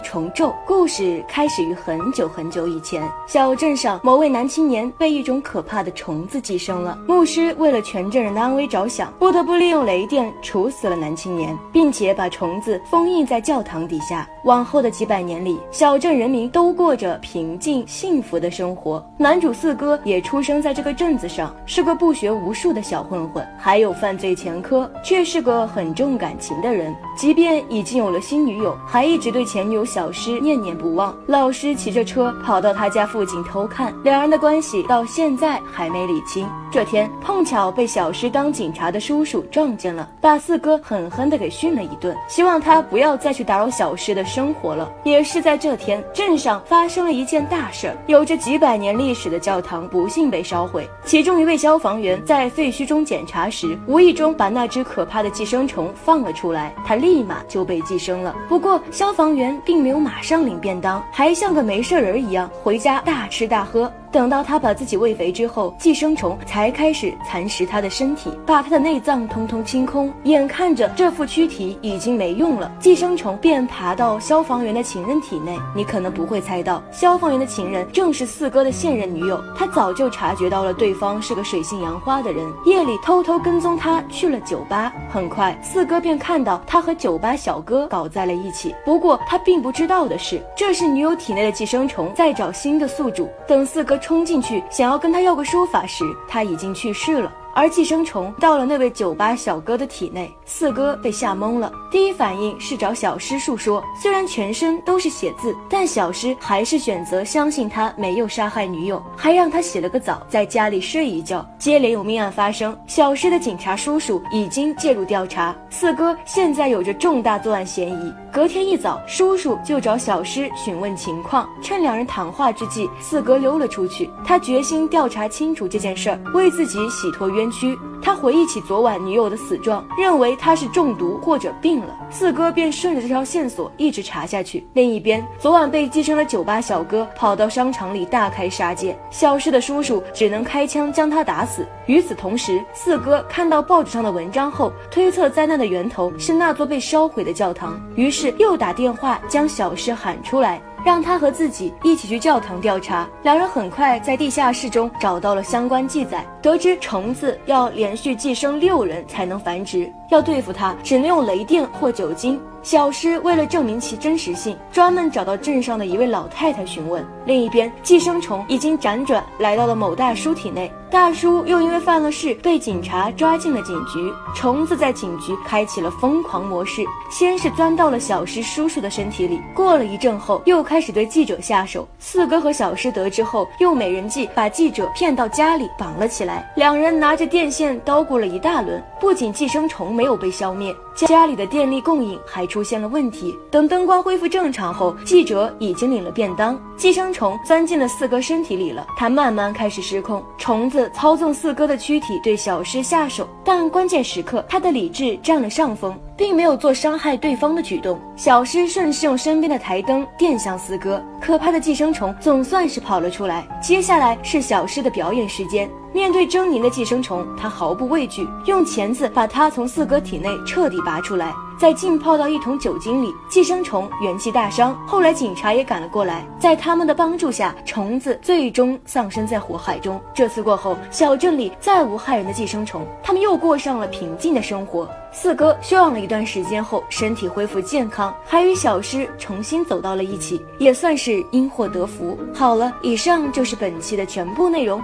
重咒故事开始于很久很久以前，小镇上某位男青年被一种可怕的虫子寄生了。牧师为了全镇人的安危着想，不得不利用雷电处死了男青年，并且把虫子封印在教堂底下。往后的几百年里，小镇人民都过着平静幸福的生活。男主四哥也出生在这个镇子上，是个不学无术的小混混，还有犯罪前科，却是个很重感情的人。即便已经有了新女友，还一直对前女友小诗念念不忘。老师骑着车跑到他家附近偷看，两人的关系到现在还没理清。这天碰巧被小诗当警察的叔叔撞见了，把四哥狠狠地给训了一顿，希望他不要再去打扰小诗的。生活了，也是在这天，镇上发生了一件大事儿。有着几百年历史的教堂不幸被烧毁，其中一位消防员在废墟中检查时，无意中把那只可怕的寄生虫放了出来，他立马就被寄生了。不过，消防员并没有马上领便当，还像个没事人一样回家大吃大喝。等到他把自己喂肥之后，寄生虫才开始蚕食他的身体，把他的内脏通通清空。眼看着这副躯体已经没用了，寄生虫便爬到消防员的情人体内。你可能不会猜到，消防员的情人正是四哥的现任女友。他早就察觉到了对方是个水性杨花的人，夜里偷偷跟踪他去了酒吧。很快，四哥便看到他和酒吧小哥搞在了一起。不过他并不知道的是，这是女友体内的寄生虫在找新的宿主。等四哥。冲进去想要跟他要个说法时，他已经去世了。而寄生虫到了那位酒吧小哥的体内，四哥被吓懵了。第一反应是找小诗诉说，虽然全身都是血渍，但小诗还是选择相信他没有杀害女友，还让他洗了个澡，在家里睡一觉。接连有命案发生，小诗的警察叔叔已经介入调查，四哥现在有着重大作案嫌疑。隔天一早，叔叔就找小诗询问情况，趁两人谈话之际，四哥溜了出去。他决心调查清楚这件事儿，为自己洗脱冤。区，他回忆起昨晚女友的死状，认为她是中毒或者病了。四哥便顺着这条线索一直查下去。另一边，昨晚被寄生的酒吧小哥跑到商场里大开杀戒，消失的叔叔只能开枪将他打死。与此同时，四哥看到报纸上的文章后，推测灾难的源头是那座被烧毁的教堂，于是又打电话将小诗喊出来。让他和自己一起去教堂调查。两人很快在地下室中找到了相关记载，得知虫子要连续寄生六人才能繁殖，要对付他只能用雷电或酒精。小诗为了证明其真实性，专门找到镇上的一位老太太询问。另一边，寄生虫已经辗转来到了某大叔体内，大叔又因为犯了事被警察抓进了警局。虫子在警局开启了疯狂模式，先是钻到了小诗叔叔的身体里，过了一阵后，又开始对记者下手。四哥和小诗得知后，用美人计把记者骗到家里绑了起来。两人拿着电线捣鼓了一大轮，不仅寄生虫没有被消灭，家里的电力供应还。出现了问题。等灯光恢复正常后，记者已经领了便当。寄生虫钻进了四哥身体里了，他慢慢开始失控。虫子操纵四哥的躯体对小诗下手，但关键时刻他的理智占了上风，并没有做伤害对方的举动。小诗顺势用身边的台灯电向四哥，可怕的寄生虫总算是跑了出来。接下来是小诗的表演时间。面对狰狞的寄生虫，他毫不畏惧，用钳子把它从四哥体内彻底拔出来，再浸泡到一桶酒精里。寄生虫元气大伤，后来警察也赶了过来，在他们的帮助下，虫子最终丧生在火海中。这次过后，小镇里再无害人的寄生虫，他们又过上了平静的生活。四哥休养了一段时间后，身体恢复健康，还与小诗重新走到了一起，也算是因祸得福。好了，以上就是本期的全部内容。